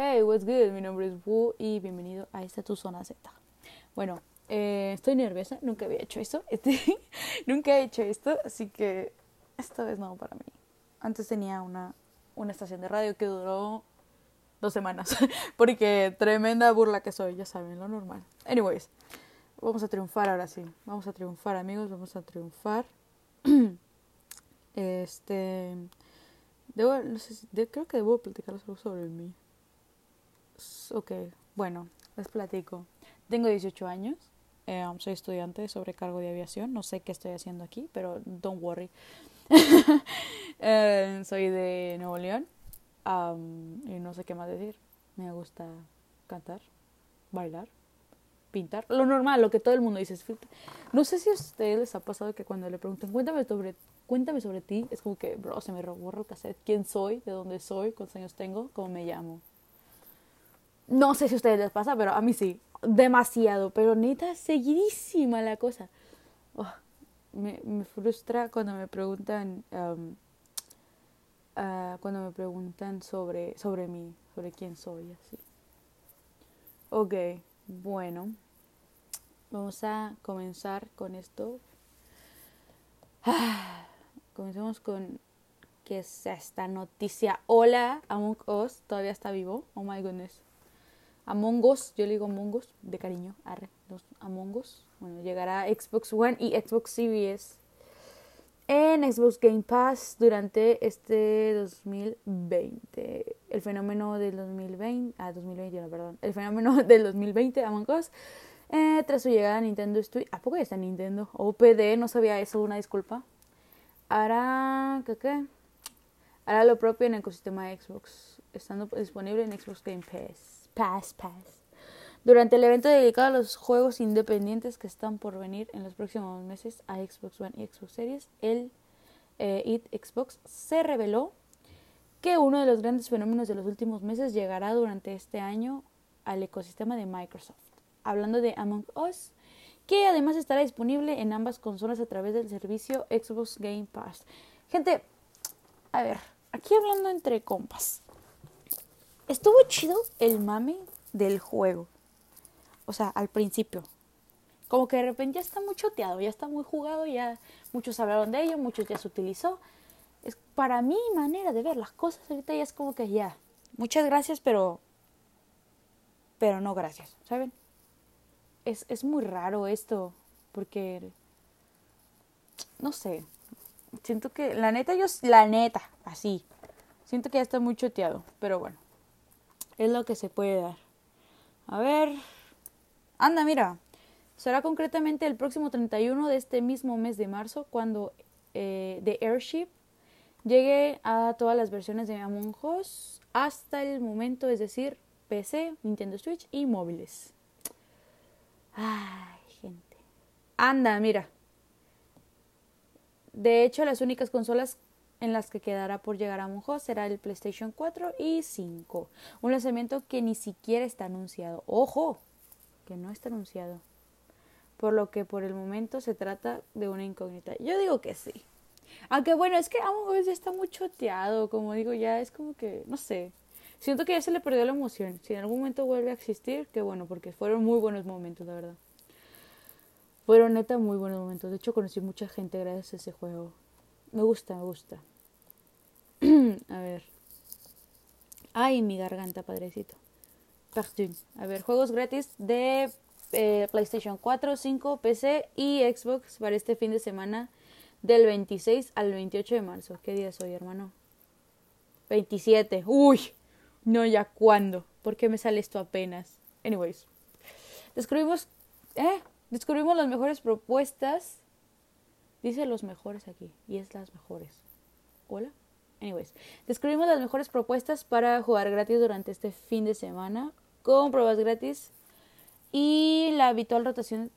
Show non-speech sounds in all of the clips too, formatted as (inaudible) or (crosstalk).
Hey, what's good? Mi nombre es Wu y bienvenido a esta tu zona Z. Bueno, eh, estoy nerviosa, nunca había hecho esto, (laughs) este, nunca he hecho esto, así que esta es nuevo para mí. Antes tenía una, una estación de radio que duró dos semanas, (laughs) porque tremenda burla que soy, ya saben, lo normal. Anyways, vamos a triunfar ahora sí, vamos a triunfar amigos, vamos a triunfar. (clears throat) este, debo, no sé, creo que debo platicar algo sobre mí. Ok, bueno, les platico. Tengo 18 años, eh, soy estudiante de sobrecargo de aviación, no sé qué estoy haciendo aquí, pero don't worry. (laughs) Eh, soy de Nuevo León y no sé qué más decir. Me gusta cantar, bailar, pintar, lo normal, lo que todo el mundo dice. No sé si a ustedes les ha pasado que cuando le preguntan, cuéntame sobre, cuéntame sobre ti, es como que, bro, se me borra el cassette. ¿Quién soy? ¿De dónde soy? ¿Cuántos años tengo? ¿Cómo me llamo? No sé si a ustedes les pasa, pero a mí sí. Demasiado, pero neta, seguidísima la cosa. Oh, me, me, frustra cuando me preguntan, um, uh, cuando me preguntan sobre, sobre mí, sobre quién soy, así. Ok, bueno, vamos a comenzar con esto. Ah, comencemos con qué es esta noticia. Hola, Among Us, todavía está vivo. Oh my goodness. Among Us, yo le digo Among Us, de cariño, arre, los Among Us. Bueno, llegará Xbox One y Xbox Series en Xbox Game Pass durante este 2020. El fenómeno del 2020, ah, 2021, perdón. El fenómeno (laughs) del 2020, Among Us, eh, tras su llegada a Nintendo Studio. ¿A poco ya está Nintendo? OPD, no sabía eso, una disculpa. Hará, ¿qué qué? Hará lo propio en el ecosistema de Xbox, estando disponible en Xbox Game Pass. Pass, Pass. Durante el evento dedicado a los juegos independientes que están por venir en los próximos meses a Xbox One y Xbox Series, el eh, It Xbox se reveló que uno de los grandes fenómenos de los últimos meses llegará durante este año al ecosistema de Microsoft. Hablando de Among Us, que además estará disponible en ambas consolas a través del servicio Xbox Game Pass. Gente, a ver, aquí hablando entre compas estuvo chido el mame del juego. O sea, al principio. Como que de repente ya está muy choteado, ya está muy jugado, ya muchos hablaron de ello, muchos ya se utilizó. Es para mi manera de ver las cosas ahorita ya es como que ya. Muchas gracias, pero pero no gracias, ¿saben? Es, es muy raro esto, porque no sé. Siento que la neta yo la neta, así. Siento que ya está muy choteado, pero bueno es lo que se puede dar. A ver. Anda, mira. Será concretamente el próximo 31 de este mismo mes de marzo cuando eh, The Airship llegue a todas las versiones de Among Us hasta el momento, es decir, PC, Nintendo Switch y móviles. Ay, gente. Anda, mira. De hecho, las únicas consolas en las que quedará por llegar a Monjo será el PlayStation 4 y 5. Un lanzamiento que ni siquiera está anunciado. ¡Ojo! Que no está anunciado. Por lo que por el momento se trata de una incógnita. Yo digo que sí. Aunque bueno, es que Among Us ya está muy choteado. Como digo, ya es como que, no sé. Siento que ya se le perdió la emoción. Si en algún momento vuelve a existir, qué bueno, porque fueron muy buenos momentos, la verdad. Fueron neta muy buenos momentos. De hecho, conocí mucha gente gracias a ese juego. Me gusta, me gusta. (clears throat) a ver. Ay, mi garganta, padrecito. Pardon. A ver, juegos gratis de eh, PlayStation 4, 5, PC y Xbox para este fin de semana del 26 al 28 de marzo. ¿Qué día es hoy, hermano? 27. Uy, no, ya cuándo. ¿Por qué me sale esto apenas? Anyways, descubrimos, eh, descubrimos las mejores propuestas Dice los mejores aquí y es las mejores. Hola. Anyways, descubrimos las mejores propuestas para jugar gratis durante este fin de semana con pruebas gratis y la habitual rotación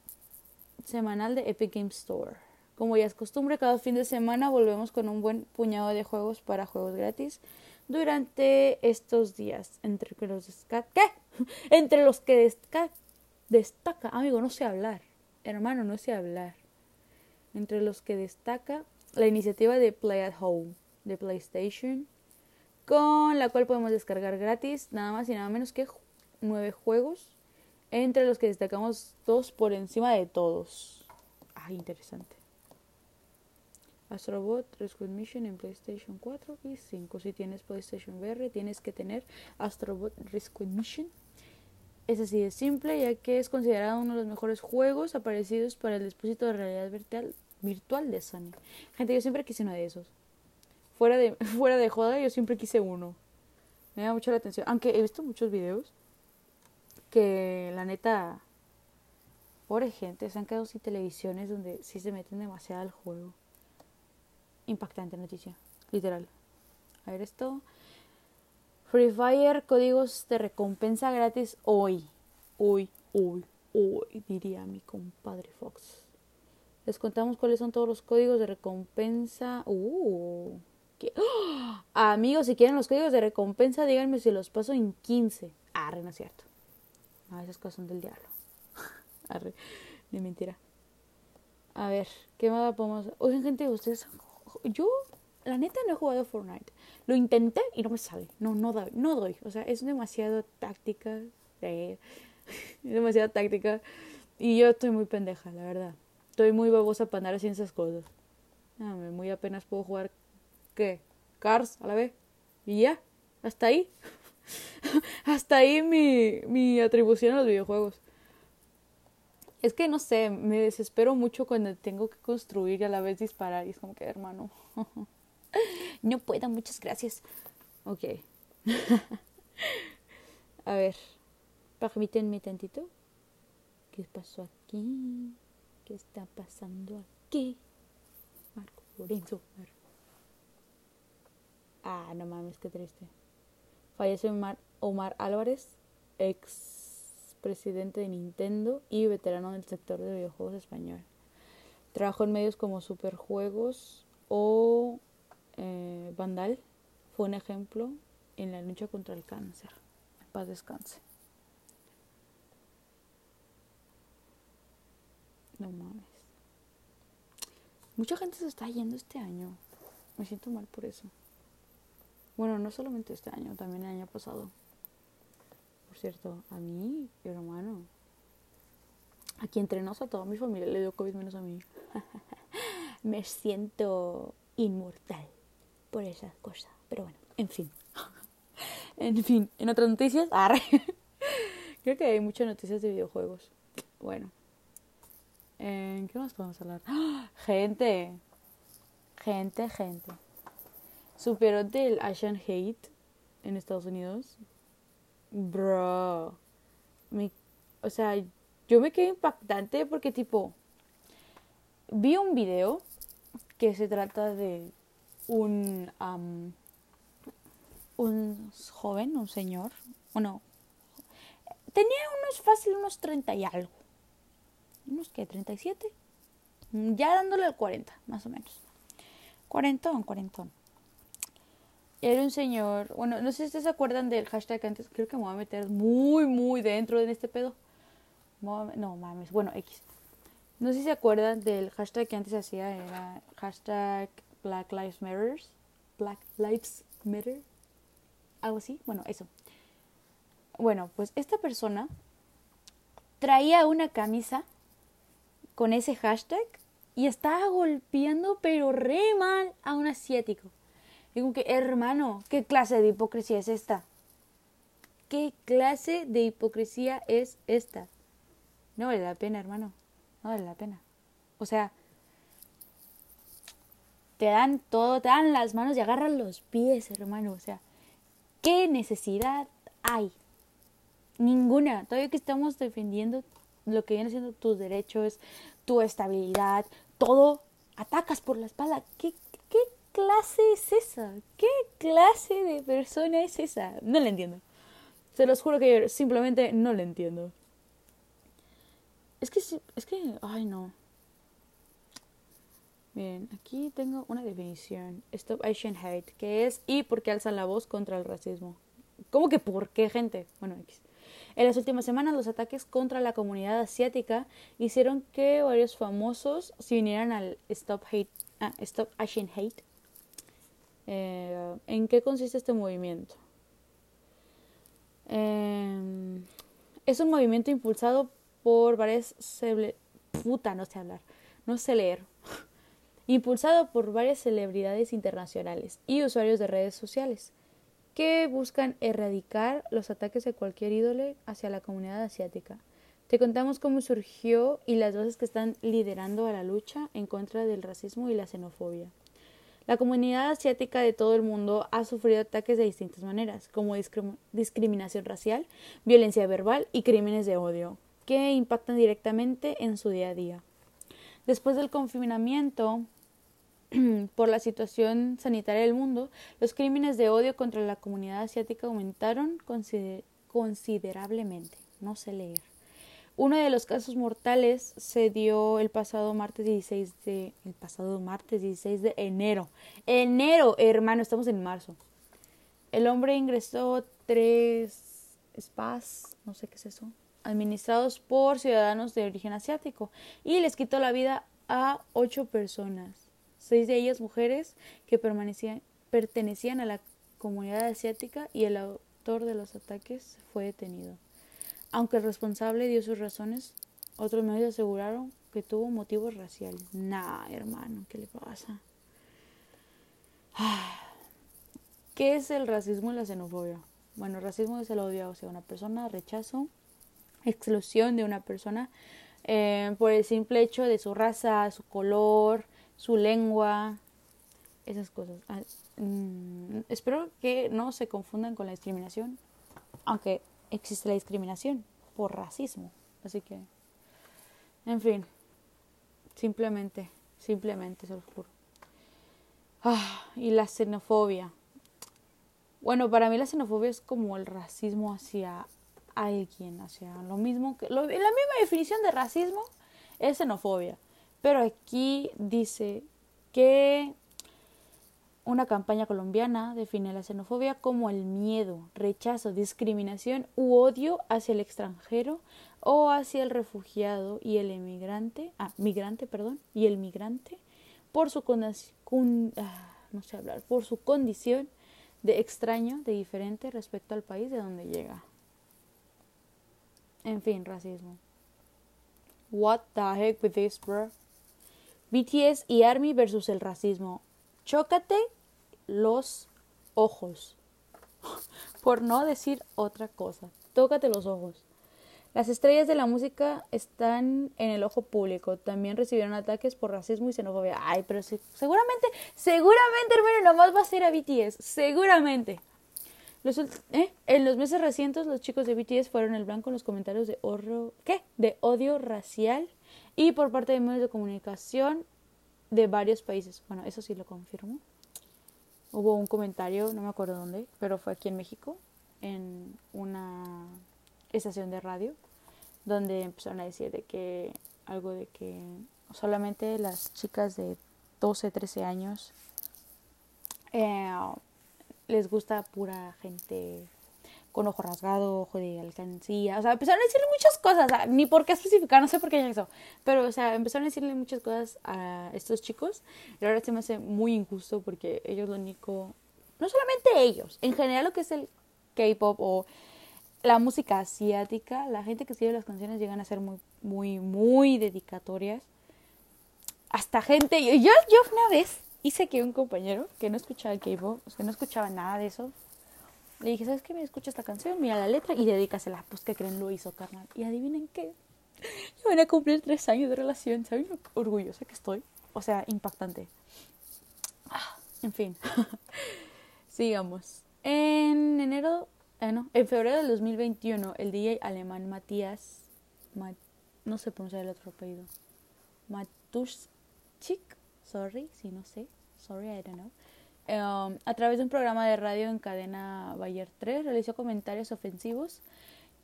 semanal de Epic Games Store. Como ya es costumbre, cada fin de semana volvemos con un buen puñado de juegos para juegos gratis durante estos días. Entre los ¿Qué? (laughs) Entre los que destaca, amigo, no sé hablar. Hermano, no sé hablar entre los que destaca la iniciativa de Play at Home de PlayStation con la cual podemos descargar gratis nada más y nada menos que nueve juegos, entre los que destacamos dos por encima de todos. Ah, interesante. Astrobot Rescue Mission en PlayStation 4 y 5. Si tienes PlayStation VR, tienes que tener Astrobot Rescue Mission. Es así de simple, ya que es considerado uno de los mejores juegos aparecidos para el dispositivo de realidad virtual, virtual de Sony. Gente, yo siempre quise uno de esos. Fuera de, (laughs) fuera de joda, yo siempre quise uno. Me da mucho la atención. Aunque he visto muchos videos que la neta, pobre gente, se han quedado sin televisiones donde sí se meten demasiado al juego impactante noticia, literal. A ver esto. Free Fire, códigos de recompensa gratis hoy. Hoy, hoy, hoy, diría mi compadre Fox. Les contamos cuáles son todos los códigos de recompensa. Uh, ¡Ah! Amigos, si quieren los códigos de recompensa, díganme si los paso en 15. Arre, no es cierto. No, esas cosas son del diablo. (laughs) Arre, de mentira. A ver, ¿qué más podemos Oigan, gente, ustedes yo, la neta, no he jugado Fortnite. Lo intenté y no me sale. No, no doy. No doy. O sea, es demasiado táctica. (laughs) es demasiada táctica. Y yo estoy muy pendeja, la verdad. Estoy muy babosa para andar haciendo esas cosas. muy apenas puedo jugar. ¿Qué? Cars a la vez. Y ya. Hasta ahí. (laughs) Hasta ahí mi, mi atribución a los videojuegos. Es que no sé, me desespero mucho cuando tengo que construir y a la vez disparar. Y es como que, hermano, (laughs) (laughs) no puedo, muchas gracias. Ok. (laughs) a ver, permítanme tantito. ¿Qué pasó aquí? ¿Qué está pasando aquí? Marco Lorenzo. Ah, no mames, qué triste. Fallece Omar, Omar Álvarez, ex presidente de Nintendo y veterano del sector de videojuegos español. Trabajó en medios como Superjuegos o eh, Vandal. Fue un ejemplo en la lucha contra el cáncer. Paz descanse. No mames. Mucha gente se está yendo este año. Me siento mal por eso. Bueno, no solamente este año, también el año pasado cierto, a mí, mi hermano, aquí entre a toda mi familia le dio COVID menos a mí. (laughs) Me siento inmortal por esas cosas. Pero bueno, en fin. (laughs) en fin, en otras noticias, (laughs) creo que hay muchas noticias de videojuegos. Bueno, ¿en qué más podemos hablar? Gente, gente, gente. Superó del Asian Hate en Estados Unidos Bro. o sea, yo me quedé impactante porque tipo, vi un video que se trata de un, un joven, un señor, bueno, tenía unos fácil, unos 30 y algo. Unos que, 37. Ya dándole al 40, más o menos. Cuarentón, cuarentón. Era un señor, bueno, no sé si ustedes se acuerdan del hashtag antes, creo que me voy a meter muy, muy dentro de este pedo. No mames, bueno, X. No sé si se acuerdan del hashtag que antes hacía, era hashtag Black Lives Matter. Black Lives Matter. Algo así, bueno, eso. Bueno, pues esta persona traía una camisa con ese hashtag y estaba golpeando pero re mal a un asiático. Digo que, hermano, ¿qué clase de hipocresía es esta? ¿Qué clase de hipocresía es esta? No vale la pena, hermano. No vale la pena. O sea, te dan todo, te dan las manos y agarran los pies, hermano. O sea, ¿qué necesidad hay? Ninguna. Todavía que estamos defendiendo lo que viene siendo tus derechos, tu estabilidad, todo, atacas por la espalda. ¿Qué, qué clase es esa? ¿Qué clase de persona es esa? No la entiendo. Se los juro que simplemente no la entiendo. Es que, es que, ay no. Bien, aquí tengo una definición. Stop Asian Hate, que es y por qué alzan la voz contra el racismo. ¿Cómo que por qué, gente? Bueno, X. En las últimas semanas, los ataques contra la comunidad asiática hicieron que varios famosos se unieran al Stop Hate, ah, Stop Asian Hate Eh, ¿En qué consiste este movimiento? Eh, es un movimiento impulsado por varias... Puta, no sé hablar, no sé leer. (laughs) impulsado por varias celebridades internacionales y usuarios de redes sociales que buscan erradicar los ataques de cualquier ídole hacia la comunidad asiática. Te contamos cómo surgió y las voces que están liderando a la lucha en contra del racismo y la xenofobia. La comunidad asiática de todo el mundo ha sufrido ataques de distintas maneras, como discriminación racial, violencia verbal y crímenes de odio, que impactan directamente en su día a día. Después del confinamiento (clears throat) por la situación sanitaria del mundo, los crímenes de odio contra la comunidad asiática aumentaron considerablemente. No sé leer. Uno de los casos mortales se dio el pasado martes 16 de el pasado martes 16 de enero. Enero, hermano, estamos en marzo. El hombre ingresó tres spas, no sé qué es eso, administrados por ciudadanos de origen asiático y les quitó la vida a ocho personas, seis de ellas mujeres que permanecían, pertenecían a la comunidad asiática y el autor de los ataques fue detenido. Aunque el responsable dio sus razones, otros medios aseguraron que tuvo motivos raciales. Nah, hermano, ¿qué le pasa? ¿Qué es el racismo y la xenofobia? Bueno, racismo es el odio hacia una persona, rechazo, exclusión de una persona eh, por el simple hecho de su raza, su color, su lengua, esas cosas. Ah, mm, espero que no se confundan con la discriminación, aunque existe la discriminación por racismo. Así que, en fin, simplemente, simplemente se los juro. Ah, y la xenofobia. Bueno, para mí la xenofobia es como el racismo hacia alguien, hacia lo mismo que... la misma definición de racismo es xenofobia. Pero aquí dice que una campaña colombiana define la xenofobia como el miedo, rechazo, discriminación u odio hacia el extranjero o hacia el refugiado y el emigrante, ah, migrante, perdón, y el migrante por su ah, no sé hablar, por su condición de extraño, de diferente respecto al país de donde llega. En fin, racismo. What the heck with this, bro? BTS y ARMY versus el racismo. Chócate los ojos. (gasps) Por no decir otra cosa. Tócate los ojos. Las estrellas de la música están en el ojo público. También recibieron ataques por racismo y xenofobia. Ay, pero seguramente, seguramente, hermano, nomás va a ser a BTS. Seguramente. ¿Eh? En los meses recientes, los chicos de BTS fueron el blanco en los comentarios de, ¿qué? de odio racial y por parte de medios de comunicación de varios países. Bueno, eso sí lo confirmo. Hubo un comentario, no me acuerdo dónde, pero fue aquí en México, en una estación de radio, donde empezaron a decir de que algo de que solamente las chicas de 12, 13 años eh, les gusta pura gente con ojo rasgado, ojo de alcancía, o sea, empezaron a decirle muchas cosas, ni por qué especificar, no sé por qué eso, pero, o sea, empezaron a decirle muchas cosas a estos chicos, y ahora se me hace muy injusto porque ellos lo único, no solamente ellos, en general lo que es el K-pop o la música asiática, la gente que escribe las canciones llegan a ser muy, muy, muy dedicatorias, hasta gente, yo, yo una vez hice que un compañero que no escuchaba K-pop, que no escuchaba nada de eso, le dije, ¿sabes qué? Me escucha esta canción, mira la letra y dedícasela. Pues que creen, lo hizo, carnal. Y adivinen qué. Yo (laughs) van a cumplir tres años de relación. ¿Saben lo orgullosa que estoy? O sea, impactante. Ah, en fin. (laughs) Sigamos. En enero, eh, no, en febrero del 2021, el DJ alemán Matías, no sé pronunciar el otro apellido, Matuschik, sorry, si no sé, sorry, I don't know, Em, a través de un programa de radio en cadena Bayer 3, realizó comentarios ofensivos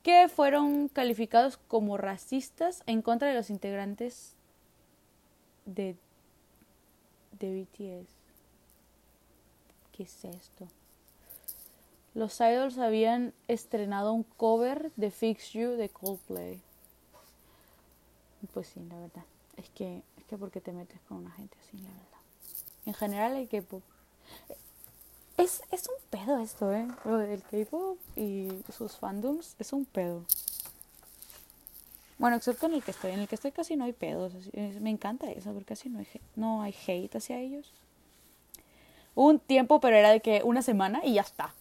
que fueron calificados como racistas en contra de los integrantes de, de BTS. ¿Qué es esto? Los idols habían estrenado un cover de Fix You de Coldplay. Pues sí, la verdad. Es que, que porque te metes con una gente así, la verdad. En general hay que Es, es un pedo esto, ¿eh? Lo del K-pop y sus fandoms es un pedo. Bueno, excepto en el que estoy. En el que estoy casi no hay pedos. Me encanta eso, porque casi no hay, no hay hate hacia ellos. Un tiempo, pero era de que una semana y ya está.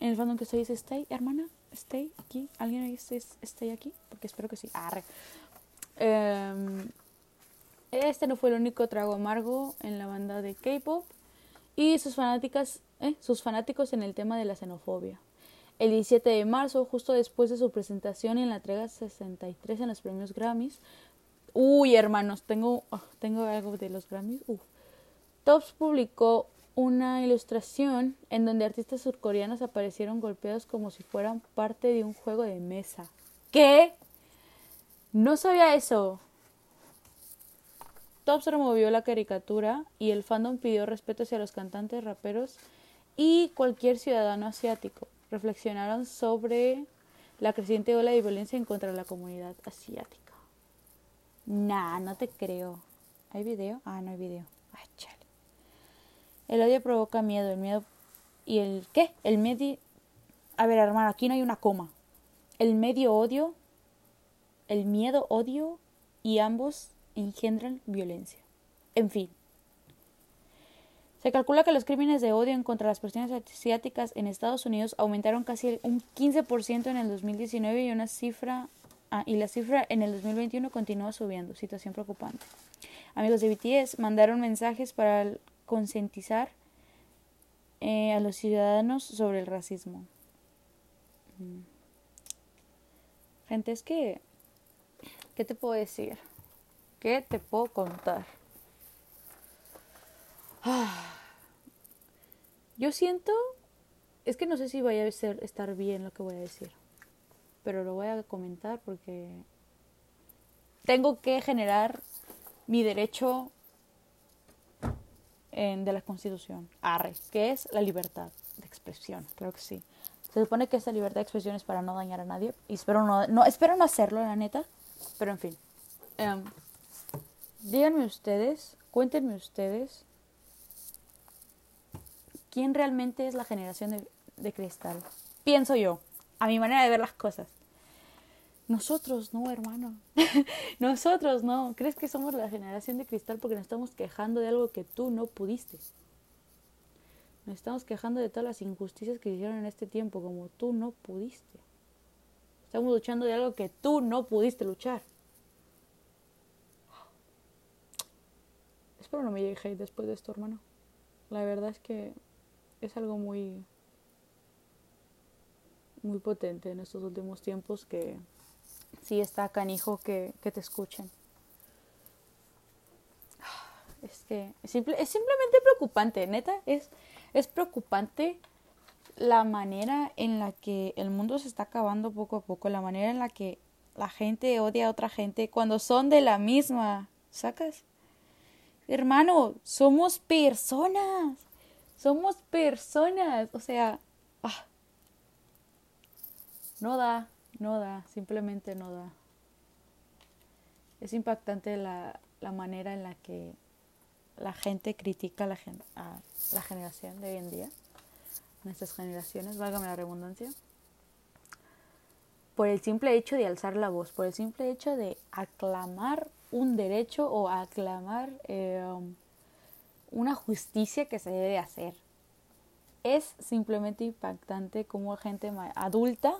En el fandom que estoy dice, stay, hermana, stay aquí. ¿Alguien ahí stay aquí? Porque espero que sí. Arre. Em, este no fue el único trago amargo en la banda de K-pop y sus fanáticas, eh, sus fanáticos en el tema de la xenofobia. El 17 de marzo, justo después de su presentación en la entrega 63 en los premios Grammys. Uy, hermanos, tengo, ah, tengo algo de los Grammys. Tops publicó una ilustración en donde artistas surcoreanos aparecieron golpeados como si fueran parte de un juego de mesa. ¿Qué? No sabía eso. Tops removió la caricatura y el fandom pidió respeto hacia los cantantes, raperos y cualquier ciudadano asiático reflexionaron sobre la creciente ola de violencia en contra de la comunidad asiática. Nah, no te creo. ¿Hay video? Ah, no hay video. Ay, chale. El odio provoca miedo, el miedo... ¿Y el qué? El medio... A ver, hermano, aquí no hay una coma. El medio odio, el miedo odio y ambos engendran violencia. En fin, se calcula que los crímenes de odio en contra las personas asiáticas en Estados Unidos aumentaron casi un 15% en el 2019 y una cifra ah, y la cifra en el 2021 continúa subiendo, situación preocupante. Amigos de BTS mandaron mensajes para concientizar eh, a los ciudadanos sobre el racismo. Mm. Gente, es que, ¿qué te puedo decir? ¿Qué te puedo contar? Yo siento, es que no sé si vaya a ser, estar bien lo que voy a decir, pero lo voy a comentar porque tengo que generar mi derecho en, de la Constitución, arre, que es la libertad de expresión, creo que sí. Se supone que esta libertad de expresión es para no dañar a nadie y espero no, no espero no hacerlo, la neta, pero en fin. Em, díganme ustedes, cuéntenme ustedes quién realmente es la generación de, cristal. Pienso yo, a mi manera de ver las cosas. Nosotros no, hermano. (laughs) Nosotros no. ¿Crees que somos la generación de cristal porque nos estamos quejando de algo que tú no pudiste? Nos estamos quejando de todas las injusticias que hicieron en este tiempo como tú no pudiste. Estamos luchando de algo que tú no pudiste luchar. Espero no me llegue después de esto, hermano. La verdad es que es algo muy muy potente en estos últimos tiempos que sí está canijo que, que te escuchen. Es que es, simple, es simplemente preocupante, neta, es, es preocupante la manera en la que el mundo se está acabando poco a poco, la manera en la que la gente odia a otra gente cuando son de la misma, ¿sacas? Hermano, somos personas. Somos personas. O sea, ah, no da, no da, simplemente no da. Es impactante la, la manera en la que la gente critica a la, a la generación de hoy en día, nuestras generaciones, válgame la redundancia, por el simple hecho de alzar la voz, por el simple hecho de aclamar un derecho o aclamar eh, una justicia que se debe hacer. Es simplemente impactante como gente adulta,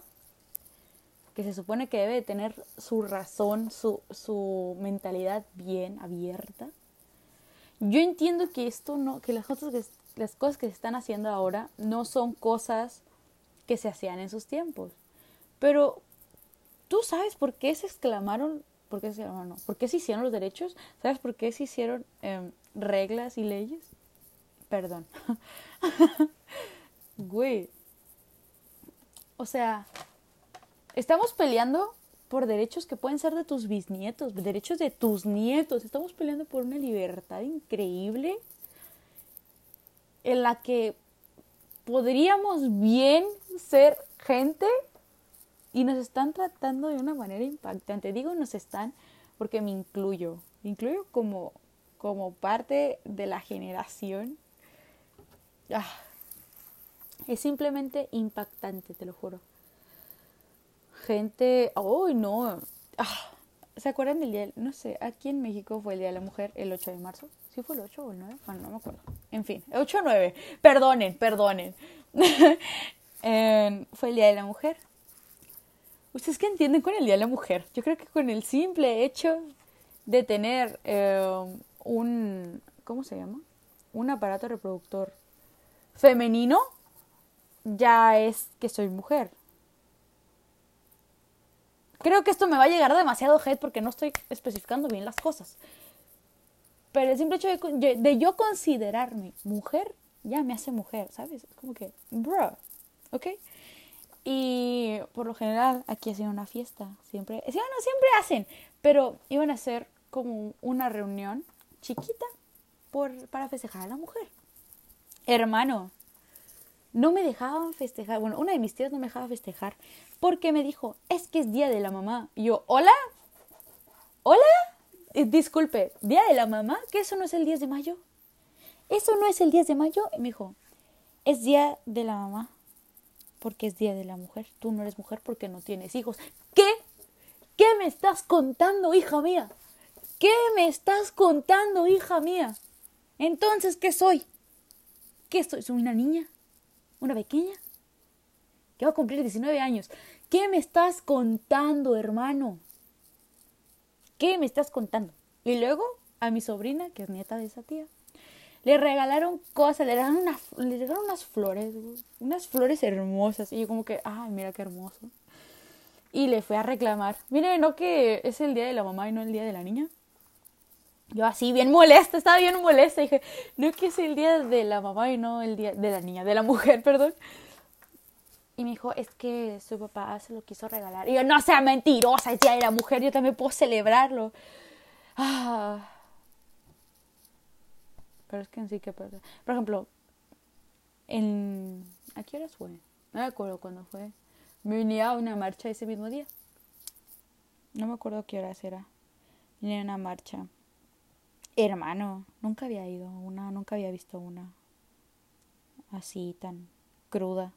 que se supone que debe tener su razón, su, su mentalidad bien abierta. Yo entiendo que esto no, que las cosas que, las cosas que se están haciendo ahora no son cosas que se hacían en sus tiempos. Pero tú sabes por qué se exclamaron, por qué se exclamaron, no, por qué se hicieron los derechos, sabes por qué se hicieron em, reglas y leyes. Perdón. (laughs) Güey. O sea, estamos peleando por derechos que pueden ser de tus bisnietos, derechos de tus nietos. Estamos peleando por una libertad increíble en la que podríamos bien ser gente y nos están tratando de una manera impactante. Digo nos están porque me incluyo. Me incluyo como como parte de la generación. Ah, Es simplemente impactante, te lo juro. Gente, ¡ay no! Ah, ¿Se acuerdan del día? No sé, aquí en México fue el Día de la Mujer el 8 de marzo. ¿Sí fue el 8 o el 9? Bueno, no me acuerdo. En fin, 8 o 9. Perdonen, perdonen. (laughs) fue el Día de la Mujer. ¿Ustedes qué entienden con el Día de la Mujer? Yo creo que con el simple hecho de tener eh, un, ¿cómo se llama? Un aparato reproductor femenino, ya es que soy mujer. Creo que esto me va a llegar demasiado hate porque no estoy especificando bien las cosas. Pero el simple hecho de, de yo considerarme mujer ya me hace mujer, ¿sabes? Es como que, bro, ¿ok? Y por lo general aquí hacían una fiesta, siempre, sí, siempre hacen, pero iban a hacer como una reunión chiquita por, para festejar a la mujer. Hermano, no me dejaban festejar, bueno, una de mis tías no me dejaba festejar porque me dijo, es que es día de la mamá. Y yo, ¿hola? ¿Hola? Eh, disculpe, ¿día de la mamá? ¿Que eso no es el 10 de mayo? ¿Eso no es el 10 de mayo? Y me dijo, es día de la mamá porque es Día de la Mujer. Tú no eres mujer porque no tienes hijos. ¿Qué? ¿Qué me estás contando, hija mía? ¿Qué me estás contando, hija mía? Entonces, ¿qué soy? ¿Qué soy? ¿Soy una niña? ¿Una pequeña? Que va a cumplir 19 años. ¿Qué me estás contando, hermano? ¿Qué me estás contando? Y luego a mi sobrina, que es nieta de esa tía, le regalaron cosas, le regalaron, le unas flores, unas flores hermosas. Y yo como que, ay, mira qué hermoso. Y le fui a reclamar, mire, no que es el día de la mamá y no el día de la niña. Yo así, bien molesta, estaba bien molesta. Dije, no que es el día de la mamá y no el día de la niña, de la mujer, (laughs) perdón. Y me dijo, es que su papá se lo quiso regalar. Y yo, no sea mentirosa, es día de la mujer, yo también puedo celebrarlo. Ah pero es que en sí que Por ejemplo, en... ¿a qué horas fue? No me acuerdo cuándo fue. Me unía a una marcha ese mismo día. No me acuerdo qué horas era. Vine a una marcha. Hermano, nunca había ido a una, nunca había visto una así tan cruda.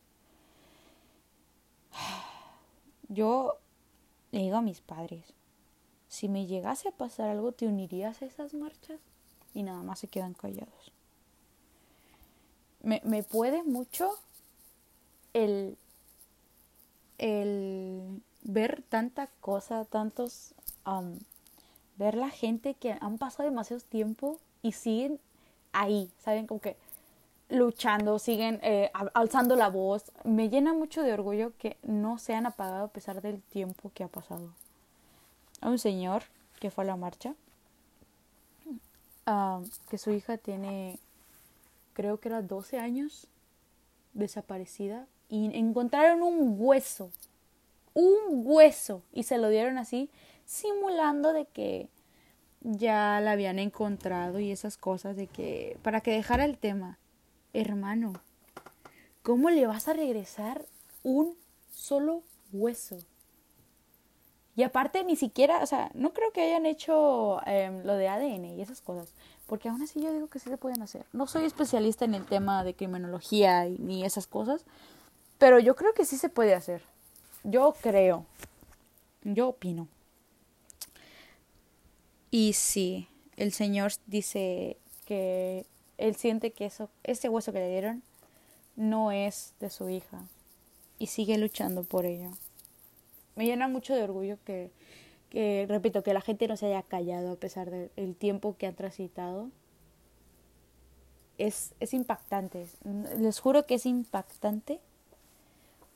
(sighs) Yo le digo a mis padres, si me llegase a pasar algo, ¿te unirías a esas marchas? Y nada más se quedan callados. Me, me puede mucho el, el ver tanta cosa, tantos... ver la gente que han pasado demasiado tiempo y siguen ahí, ¿saben? Como que luchando, siguen eh, alzando la voz. Me llena mucho de orgullo que no se han apagado a pesar del tiempo que ha pasado. Hay un señor que fue a la marcha que su hija tiene, creo que era 12 años, desaparecida, y encontraron un hueso, un hueso, y se lo dieron así, simulando de que ya la habían encontrado y esas cosas, de que, para que dejara el tema, hermano, ¿cómo le vas a regresar un solo hueso? Y aparte ni siquiera, o sea, no creo que hayan hecho em, lo de ADN y esas cosas, porque aún así yo digo que sí se pueden hacer. No soy especialista en el tema de criminología y, ni esas cosas, pero yo creo que sí se puede hacer. Yo creo. Yo opino. Y sí, el señor dice que él siente que eso, ese hueso que le dieron no es de su hija y sigue luchando por ello me llena mucho de orgullo que, que, repito, que la gente no se haya callado a pesar del tiempo que han transitado. Es, es impactante, les juro que es impactante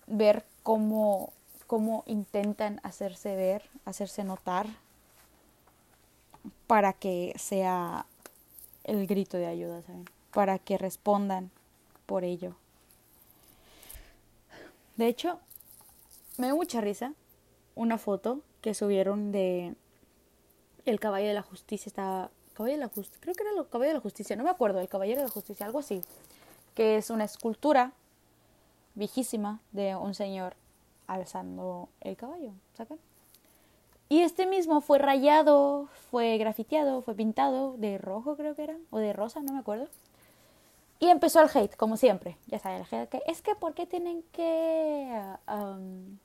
ver cómo, cómo intentan hacerse ver, hacerse notar para que sea el grito de ayuda, ¿saben? Para que respondan por ello. De hecho, me da mucha risa una foto que subieron de el caballo de la justicia estaba caballo de la justicia creo que era el caballo de la justicia no me acuerdo el caballero de la justicia algo así que es una escultura viejísima de un señor alzando el caballo ¿saben? y este mismo fue rayado fue grafiteado fue pintado de rojo creo que era o de rosa no me acuerdo Y empezó el hate, como siempre. Ya saben, el hate que es que ¿por qué tienen que um,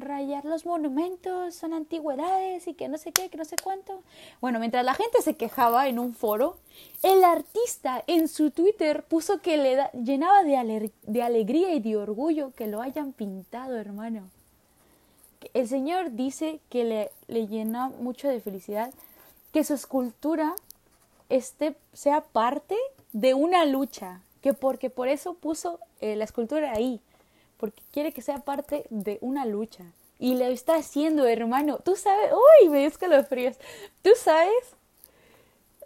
rayar los monumentos? Son antigüedades y que no sé qué, que no sé cuánto. Bueno, mientras la gente se quejaba en un foro, el artista en su Twitter puso que le llenaba de, alegría y de orgullo que lo hayan pintado, hermano. El señor dice que le, le llena mucho de felicidad que su escultura sea parte de una lucha, que porque por eso puso eh, la escultura ahí, porque quiere que sea parte de una lucha. Y lo está haciendo, hermano. Tú sabes, uy, me dio fríos. Tú sabes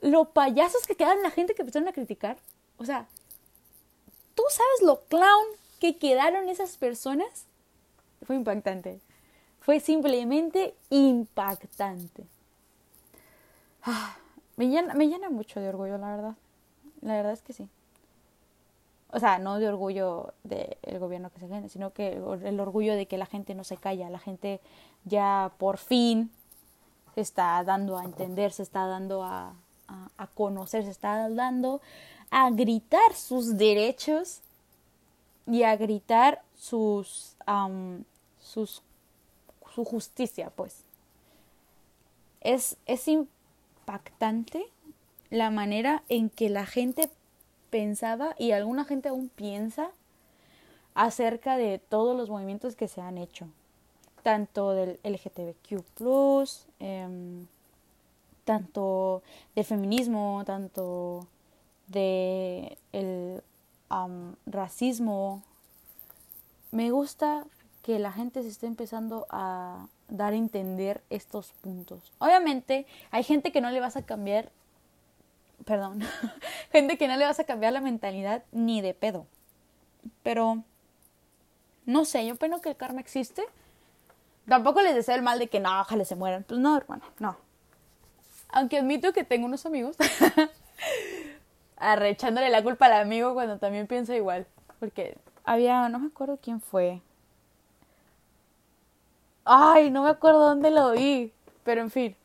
lo payasos que quedaron la gente que empezaron a criticar. O sea, ¿tú sabes lo clown que quedaron esas personas? Fue impactante. Fue simplemente impactante. Ah, me, llena, me llena mucho de orgullo, la verdad. La verdad es que sí. O sea, no de orgullo del gobierno que se gane, sino que el orgullo de que la gente no se calla, la gente ya por fin se está dando a entender, se está dando a, a, conocer, se está dando a gritar sus derechos y a gritar sus, sus su justicia, pues. Es, es, impactante la manera en que la gente pensaba y alguna gente aún piensa acerca de todos los movimientos que se han hecho, tanto del LGTBQ, eh, tanto del feminismo, tanto de el racismo. Me gusta que la gente se esté empezando a dar a entender estos puntos. Obviamente hay gente que no le vas a cambiar, perdón, (laughs) gente que no le vas a cambiar la mentalidad ni de pedo. Pero, no sé, yo opino que el karma existe. Tampoco les deseo el mal de que no, ojalá se mueran. Pues no, hermano, no. Aunque admito que tengo unos amigos (laughs) arrechándole la culpa al amigo cuando también piensa igual. Porque había, no me acuerdo quién fue, Ay, no me acuerdo dónde lo vi. Pero en fin.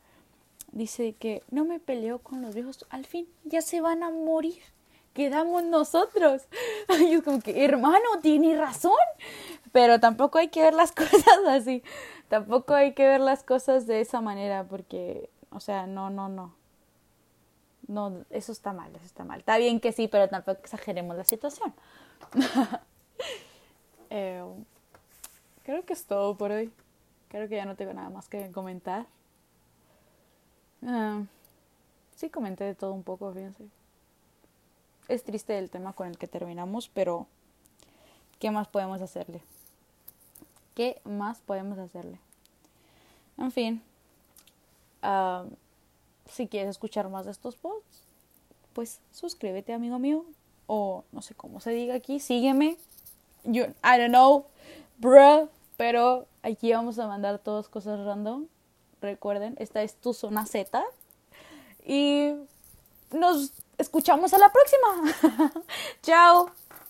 Dice que no me peleo con los viejos. Al fin ya se van a morir. Quedamos nosotros. (laughs) Ay, es como que, hermano, tiene razón. Pero tampoco hay que ver las (laughs) cosas así. Tampoco hay que ver las cosas de esa manera. Porque, o sea, no, no, no. No, eso está mal, eso está mal. Está bien que sí, pero tampoco exageremos la situación. (laughs) eh, creo que es todo por hoy. Creo que ya no tengo nada más que comentar. Ah, sí, comenté de todo un poco, fíjense. Es triste el tema con el que terminamos, pero ¿qué más podemos hacerle? ¿Qué más podemos hacerle? En fin, ah, si quieres escuchar más de estos posts, pues suscríbete, amigo mío. O no sé cómo se diga aquí, sígueme. I don't know, bruh. Pero aquí vamos a mandar todas cosas random. Recuerden, esta es tu zona Z. Y nos escuchamos a la próxima. (laughs) Chao.